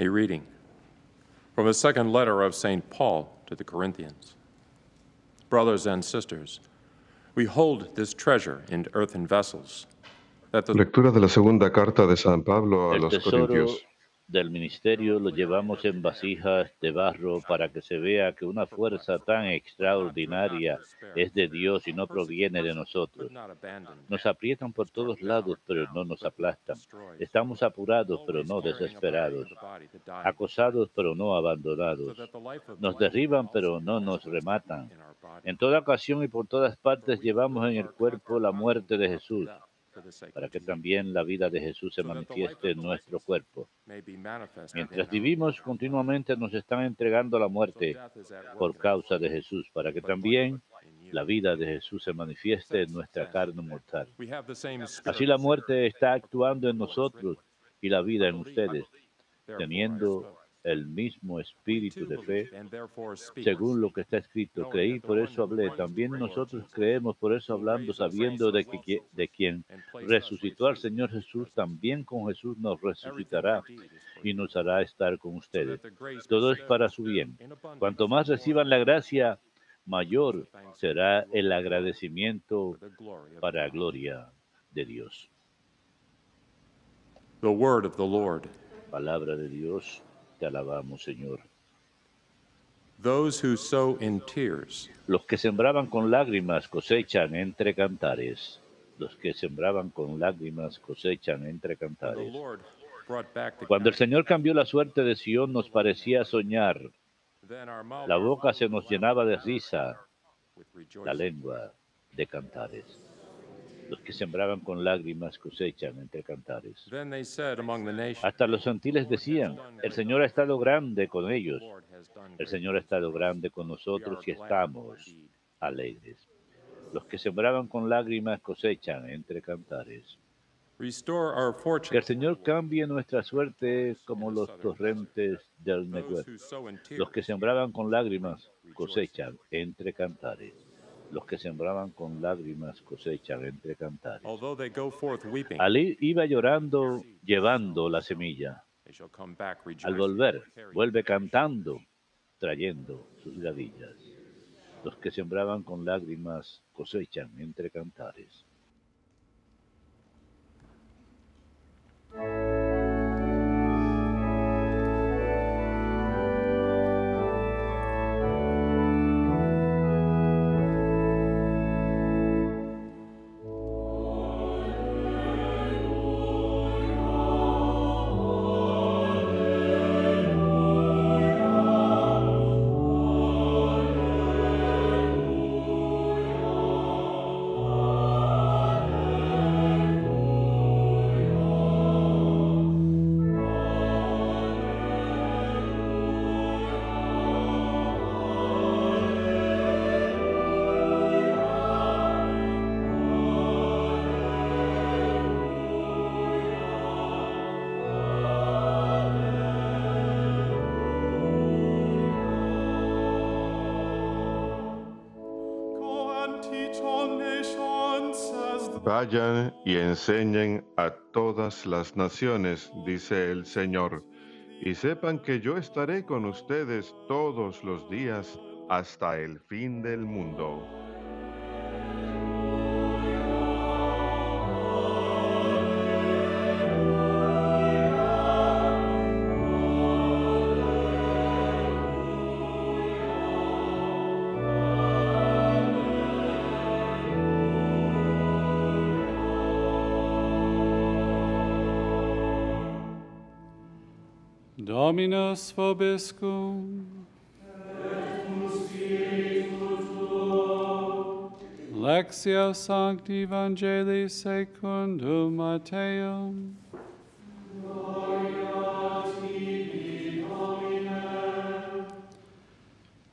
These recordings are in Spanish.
A reading from the second letter of St. Paul to the Corinthians. Brothers and sisters, we hold this treasure in earthen vessels, that the Lectura de la segunda carta de San Pablo a los Corintios. Del ministerio lo llevamos en vasijas de barro para que se vea que una fuerza tan extraordinaria es de Dios y no proviene de nosotros. Nos aprietan por todos lados, pero no nos aplastan. Estamos apurados, pero no desesperados. Acosados, pero no abandonados. Nos derriban, pero no nos rematan. En toda ocasión y por todas partes llevamos en el cuerpo la muerte de Jesús, para que también la vida de Jesús se manifieste en nuestro cuerpo. Mientras vivimos continuamente nos están entregando la muerte por causa de Jesús, para que también la vida de Jesús se manifieste en nuestra carne mortal. Así la muerte está actuando en nosotros y la vida en ustedes, teniendo el mismo espíritu de fe, según lo que está escrito. Creí, por eso hablé. También nosotros creemos, por eso hablando, sabiendo de, que, de quien resucitó al Señor Jesús, también con Jesús nos resucitará y nos hará estar con ustedes. Todo es para su bien. Cuanto más reciban la gracia, mayor será el agradecimiento para gloria de Dios. The word of the Lord. Palabra de Dios, te alabamos, Señor. Those who sow in tears Los que sembraban con lágrimas cosechan entre cantares. Los que sembraban con lágrimas cosechan entre cantares. Cuando el. Señor cambió la suerte de Sión nos parecía soñar. La boca se nos llenaba de risa, la lengua de cantares. Los que sembraban con lágrimas cosechan entre cantares. Hasta los gentiles decían, el Señor ha estado grande con ellos. "The Lord has done El Señor ha estado grande con nosotros y estamos indeed." alegres. Los que sembraban con lágrimas cosechan entre cantares. Que el. Señor cambie nuestra suerte como los torrentes del Negev. Los que sembraban con lágrimas cosechan entre cantares. Los que sembraban con lágrimas cosechan entre cantares. Ali iba llorando, llevando la semilla. Al volver, vuelve cantando, trayendo sus gavillas. Los que sembraban con lágrimas cosechan entre cantares. Vayan y enseñen a todas las naciones, dice el Señor, y sepan que yo estaré con ustedes todos los días hasta el fin del mundo. Domina Svobiscum. Lexio Sancti Evangelii Secundum Mateum.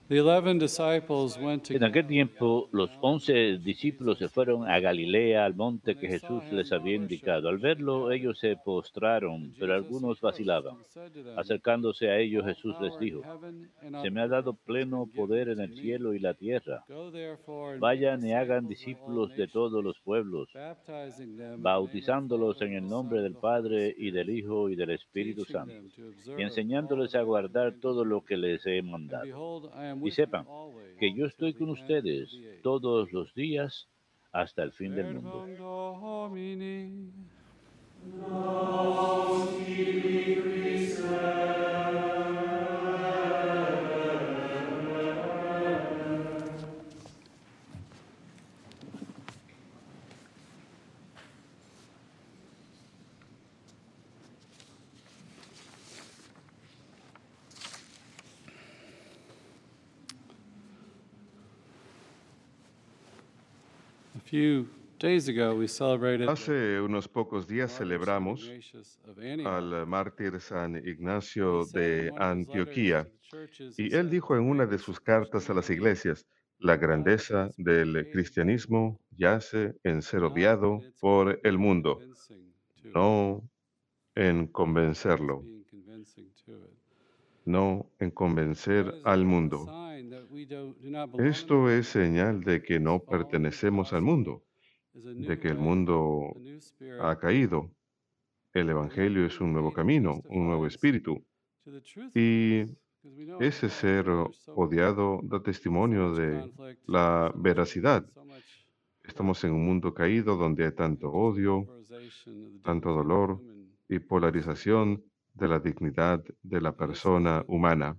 En aquel tiempo, los once discípulos se fueron a Galilea, al monte que Jesús les había indicado. Al verlo, ellos se postraron, pero algunos vacilaban. Acercándose a ellos, Jesús les dijo, Se me ha dado pleno poder en el cielo y la tierra. Vayan y hagan discípulos de todos los pueblos, bautizándolos en el nombre del Padre y del Hijo y del Espíritu Santo, y enseñándoles a guardar todo lo que les he mandado. Y sepan que yo estoy con ustedes todos los días hasta el fin del mundo. Hace unos pocos días celebramos al mártir San Ignacio de Antioquía y él dijo en una de sus cartas a las iglesias, la grandeza del cristianismo yace en ser "Not odiado por el mundo, no en convencerlo, being convincing to it." no en convencer al mundo. Esto es señal de que no pertenecemos al mundo, de que el mundo ha caído. El Evangelio es un nuevo camino, un nuevo espíritu. Y ese ser odiado da testimonio de la veracidad. Estamos en un mundo caído donde hay tanto odio tanto dolor y polarización de la dignidad de la persona humana.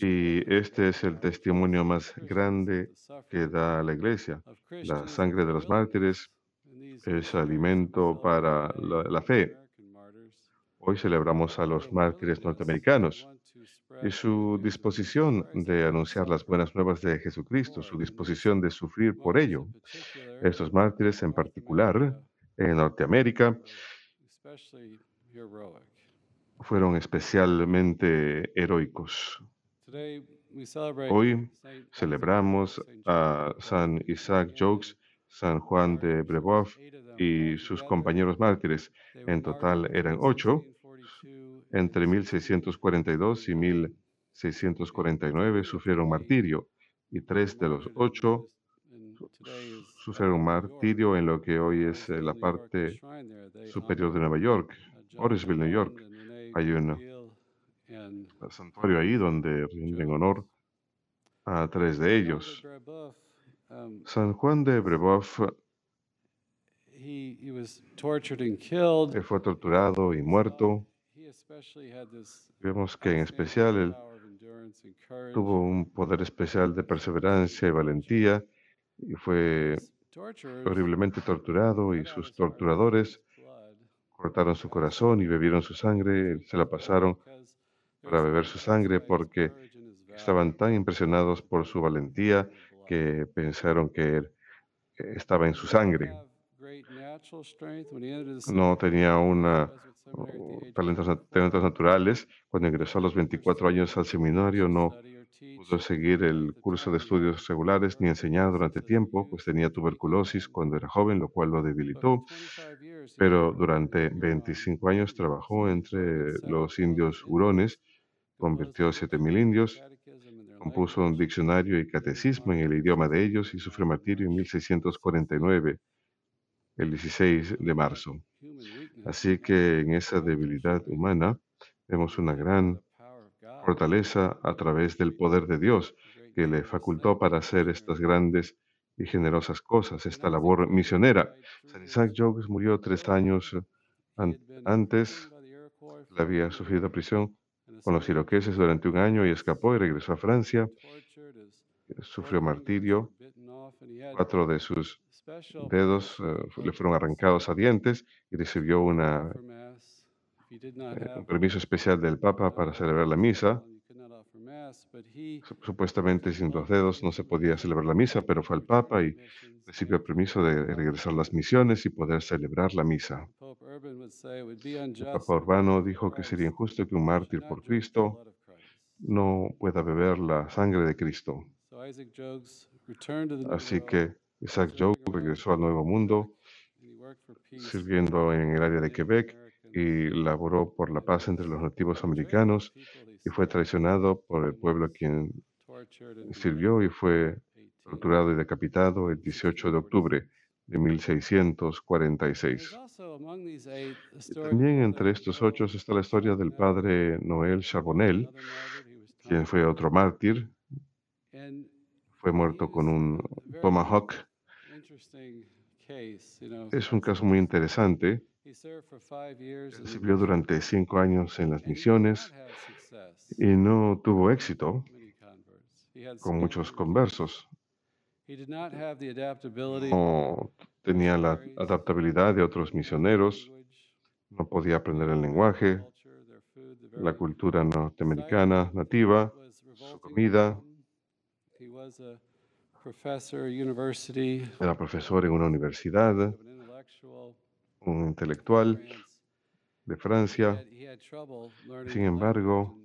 Y este es el testimonio más grande que da la Iglesia. La sangre de los mártires es alimento para la, la fe. Hoy celebramos a los mártires norteamericanos y su disposición de anunciar las buenas nuevas de Jesucristo, su disposición de sufrir por ello. Estos mártires en particular en Norteamérica fueron especialmente heroicos. Hoy celebramos a San Isaac Jogues, San Juan de Brebeuf y sus compañeros mártires. En total eran ocho. Entre 1642 y 1649 sufrieron martirio y tres de los ocho sufrieron martirio en lo que hoy es eh, la parte superior de Nueva York, Orisville, New York. Hay un santuario ahí donde rinden honor a tres de ellos. San Juan de Brebeuf eh, fue torturado y muerto. Vemos que en especial él tuvo un poder especial de perseverancia y valentía y fue horriblemente torturado y sus torturadores cortaron su corazón y bebieron su sangre, se la pasaron para beber su sangre porque estaban tan impresionados por su valentía que pensaron que él eh, estaba en su sangre. No tenía una, talentos, talentos naturales. Cuando ingresó a los 24 años al seminario no pudo seguir el curso de estudios regulares ni enseñar durante tiempo, pues tenía tuberculosis cuando era joven, lo cual lo debilitó. Pero durante 25 años trabajó entre los indios hurones, convirtió 7.000 indios, compuso un diccionario y catecismo en el idioma de ellos y sufrió martirio en 1649, el 16 de marzo. Así que en esa debilidad humana vemos una gran fortaleza a través del poder de Dios que le facultó para hacer estas grandes y generosas cosas, esta labor misionera. San Isaac Jogues murió tres años an- antes, le había sufrido prisión con los iroqueses durante un año y escapó y regresó a Francia. Sufrió martirio, cuatro de sus dedos eh, fu- le fueron arrancados a dientes y recibió una, eh, un permiso especial del Papa para celebrar la misa. Su- Supuestamente sin los dedos no se podía celebrar la misa, pero fue al Papa y recibió el permiso de regresar a las misiones y poder celebrar la misa. El Papa Urbano dijo que sería injusto que un mártir por Cristo no pueda beber la sangre de Cristo. So Isaac Jogues returned to the New Así que Isaac Job regresó al Nuevo Mundo sirviendo en el área de Quebec y laboró por la paz entre los nativos americanos y fue traicionado por el pueblo a quien sirvió y fue 18. torturado y decapitado el 18 de octubre de 1646. There's also among these eight Y historical también entre estos ocho está la historia del padre Noel Charbonnel, quien fue otro mártir, fue muerto con un tomahawk. Es un caso muy interesante. He served for five years Él in the sirvió durante cinco años en las and he did misiones not have success y no tuvo éxito con muchos conversos. He did not have the adaptability No tenía la adaptabilidad de otros misioneros, language, no podía aprender el lenguaje, la cultura norteamericana nativa, su comida. to him. He was a professor at university, Era profesor en una universidad, un intelectual de Francia. Sin embargo,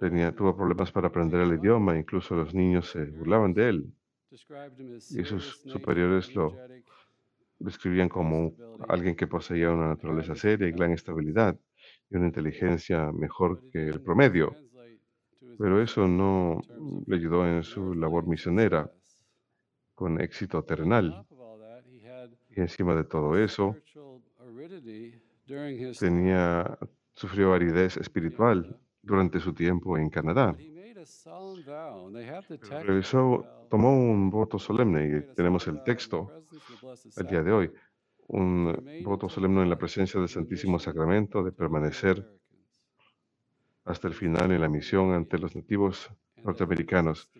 Tenía, tuvo problemas para aprender el idioma, incluso los niños se burlaban de él. y sus superiores lo Describían como alguien que poseía una naturaleza seria y gran estabilidad y una inteligencia mejor que el promedio. Pero eso no le ayudó en su labor misionera con éxito terrenal. Y encima de todo eso, tenía, sufrió aridez espiritual durante su tiempo en Canadá. Pero realizó, tomó un voto solemne y tenemos el texto al día de hoy. Un voto solemne en la presencia del Santísimo Sacramento de permanecer hasta el final en la misión ante los nativos norteamericanos.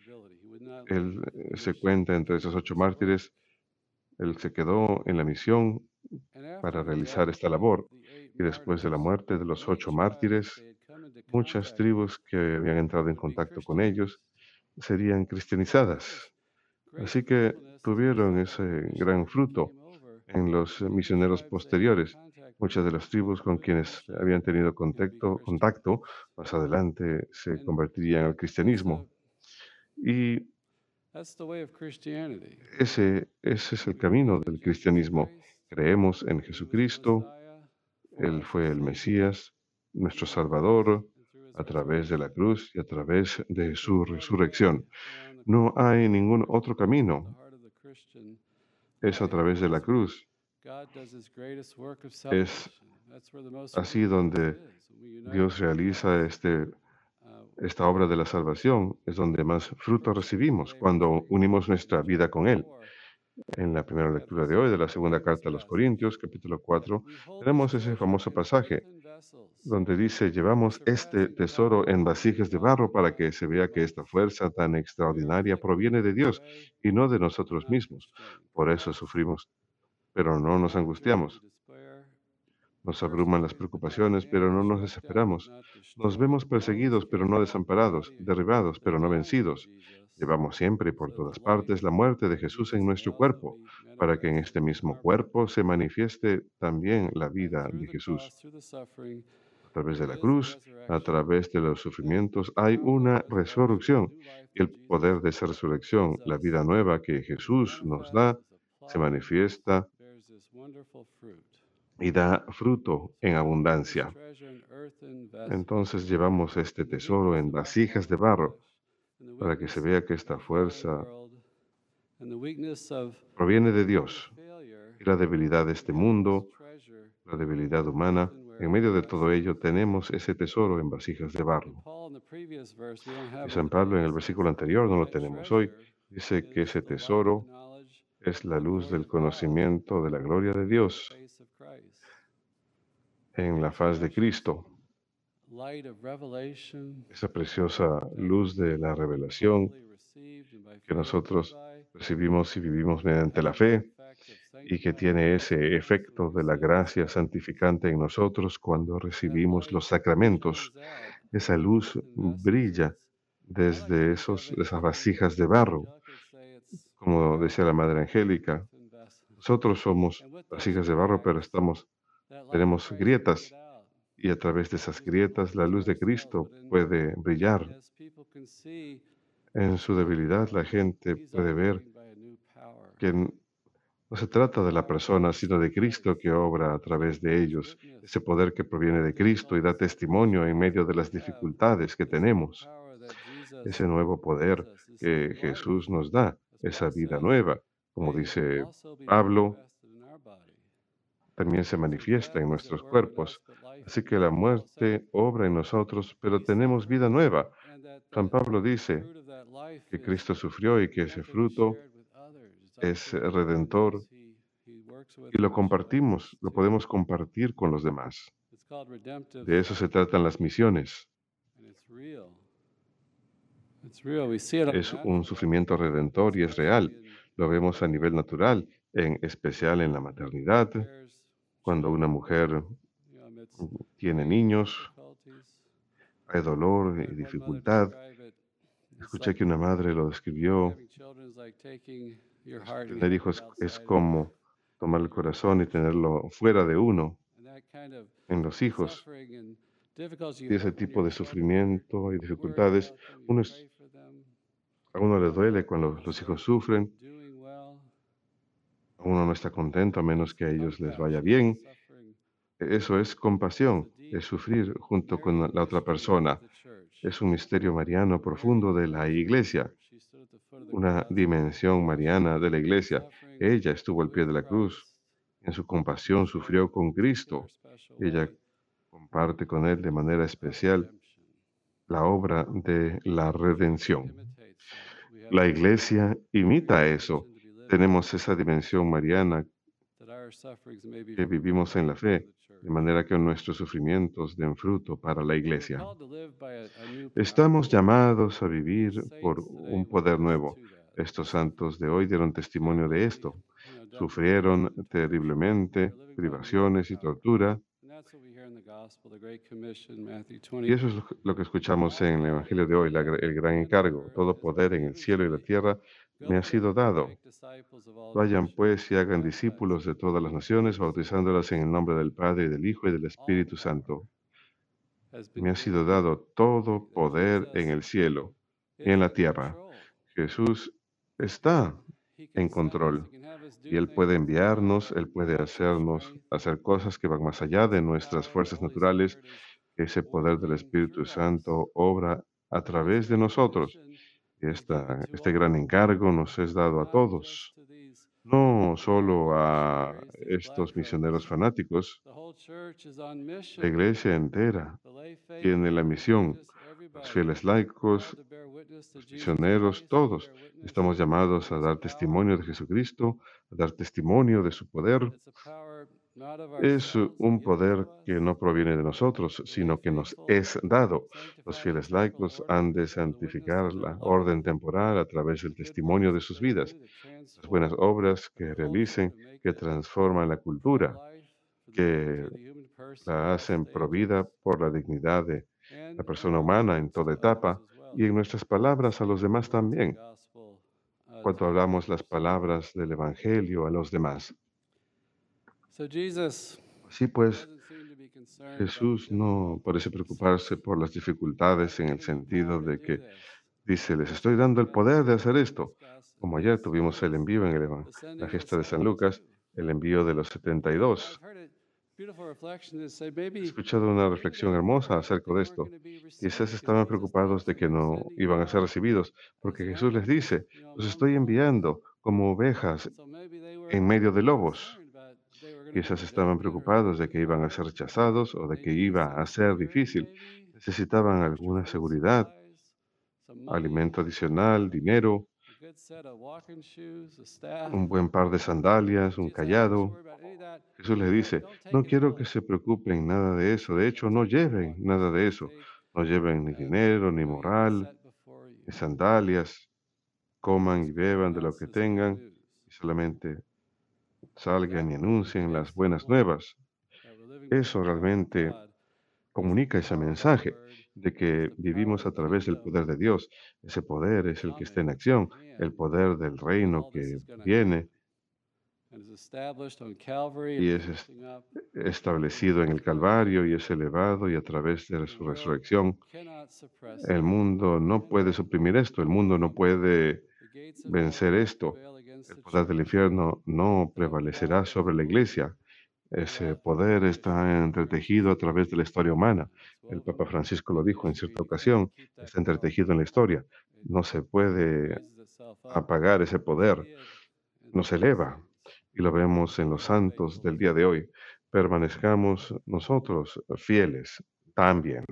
Él se cuenta entre esos ocho mártires. Él se quedó en la misión para realizar esta labor. Y después de la muerte de los ocho mártires, muchas tribus que habían entrado en contacto con ellos serían cristianizadas. Así que tuvieron ese gran fruto en los misioneros posteriores. Muchas de las tribus con quienes habían tenido contacto, más adelante se convertirían al cristianismo. Y ese, ese es el camino del cristianismo. Creemos en Jesucristo, Él fue el Mesías, nuestro Salvador, a través de la cruz y a través de su resurrección. No hay ningún otro camino, es a través de la cruz. Es así donde Dios realiza este, esta obra de la salvación, es donde más fruto recibimos cuando unimos nuestra vida con Él. En la primera lectura de hoy de la segunda carta a los Corintios, capítulo 4, tenemos ese famoso pasaje donde dice, llevamos este tesoro en vasijas de barro para que se vea que esta fuerza tan extraordinaria proviene de Dios y no de nosotros mismos. Por eso sufrimos, pero no nos angustiamos. Nos abruman las preocupaciones, pero no nos desesperamos. Nos vemos perseguidos, pero no desamparados, derribados, pero no vencidos. Llevamos siempre y por todas partes la muerte de Jesús en nuestro cuerpo, para que en este mismo cuerpo se manifieste también la vida de Jesús. A través de la cruz, a través de los sufrimientos, hay una resurrección. El poder de esa resurrección, la vida nueva que Jesús nos da, se manifiesta y da fruto en abundancia. Entonces llevamos este tesoro en vasijas de barro para que se vea que esta fuerza proviene de Dios y la debilidad de este mundo, la debilidad humana. En medio de todo ello tenemos ese tesoro en vasijas de barro. Y San Pablo en el versículo anterior no lo tenemos hoy. Dice que ese tesoro es la luz del conocimiento de la gloria de Dios en la faz de Cristo. Esa preciosa luz de la revelación que nosotros recibimos y vivimos mediante la fe y que tiene ese efecto de la gracia santificante en nosotros cuando recibimos los sacramentos. Esa luz brilla desde esos, esas vasijas de barro. Como decía la Madre Angélica, nosotros somos vasijas de barro, pero estamos, tenemos grietas y a través de esas grietas la luz de Cristo puede brillar. En su debilidad la gente puede ver que no se trata de la persona, sino de Cristo que obra a través de ellos, ese poder que proviene de Cristo y da testimonio en medio de las dificultades que tenemos, ese nuevo poder que Jesús nos da, esa vida nueva, como dice Pablo, también se manifiesta en nuestros cuerpos. Así que la muerte obra en nosotros, pero tenemos vida nueva. San Pablo dice que Cristo sufrió y que ese fruto es redentor y lo compartimos, lo podemos compartir con los demás. De eso se tratan las misiones. Es un sufrimiento redentor y es real. Lo vemos a nivel natural, en especial en la maternidad, cuando una mujer tiene niños, hay dolor y dificultad. Escuché que una madre lo describió. Tener hijos es como tomar el corazón y tenerlo fuera de uno, en los hijos. Y ese tipo de sufrimiento y dificultades, uno es- a uno le duele cuando los hijos sufren, uno no está contento a menos que a ellos les vaya bien. Eso es compasión, es sufrir junto con la otra persona. Es un misterio mariano profundo de la iglesia, una dimensión mariana de la iglesia. Ella estuvo al pie de la cruz. En su compasión sufrió con Cristo. Ella comparte con Él de manera especial la obra de la redención. La iglesia imita eso. Tenemos esa dimensión mariana que vivimos en la fe, de manera que nuestros sufrimientos den fruto para la iglesia. Estamos llamados a vivir por un poder nuevo. Estos santos de hoy dieron testimonio de esto. Sufrieron terriblemente privaciones y tortura. Y eso es lo que- escuchamos en el Evangelio de hoy, el gran encargo. Todo poder en el cielo y la tierra me ha sido dado. Vayan pues y hagan discípulos de todas las naciones, bautizándolas en el nombre del Padre, y del Hijo y del Espíritu Santo. Me ha sido dado todo poder en el cielo y en la tierra. Jesús está en control y Él puede enviarnos, Él puede hacernos hacer cosas que van más allá de nuestras fuerzas naturales. Ese poder del Espíritu Santo obra a través de nosotros. Esta, este gran encargo nos es dado a todos, no solo a estos misioneros fanáticos. La iglesia entera tiene la misión. Los fieles laicos, los misioneros, todos estamos llamados a dar testimonio de Jesucristo, a dar testimonio de su poder. Es un poder que no proviene de nosotros, sino que nos es dado. Los fieles laicos han de santificar la orden temporal a través del testimonio de sus vidas, las buenas obras que realicen, que transforman la cultura, que la hacen provida por la dignidad de la persona humana en toda etapa y en nuestras palabras a los demás también, cuando hablamos las palabras del Evangelio a los demás. Así pues, Jesús no parece preocuparse por las dificultades en el sentido de que dice, les estoy dando el poder de hacer esto. Como ayer tuvimos el envío en el la gesta de San Lucas, el envío de los 72. He escuchado una reflexión hermosa acerca de esto. Quizás estaban preocupados de que no iban a ser recibidos, porque Jesús les dice, los estoy enviando como ovejas en medio de lobos. Quizás estaban preocupados de que iban a ser rechazados o de que iba a ser difícil. Necesitaban alguna seguridad, alimento adicional, dinero, un buen par de sandalias, un callado. Jesús les dice, no quiero que se preocupen nada de eso. De hecho, no lleven nada de eso. No lleven ni dinero, ni moral, ni sandalias. Coman y beban de lo que tengan y solamente salgan y anuncien las buenas nuevas. Eso realmente comunica ese mensaje de que vivimos a través del poder de Dios. Ese poder es el que está en acción, el poder del reino que viene y es establecido en el Calvario y es elevado y a través de su resurrección. El mundo no puede suprimir esto, el mundo no puede vencer esto. El poder del infierno no prevalecerá sobre la iglesia. Ese poder está entretejido a través de la historia humana. El Papa Francisco lo dijo en cierta ocasión, está entretejido en la historia. No se puede apagar ese poder, nos the eleva. Y lo vemos en los santos del día de hoy. Permanezcamos nosotros fieles también.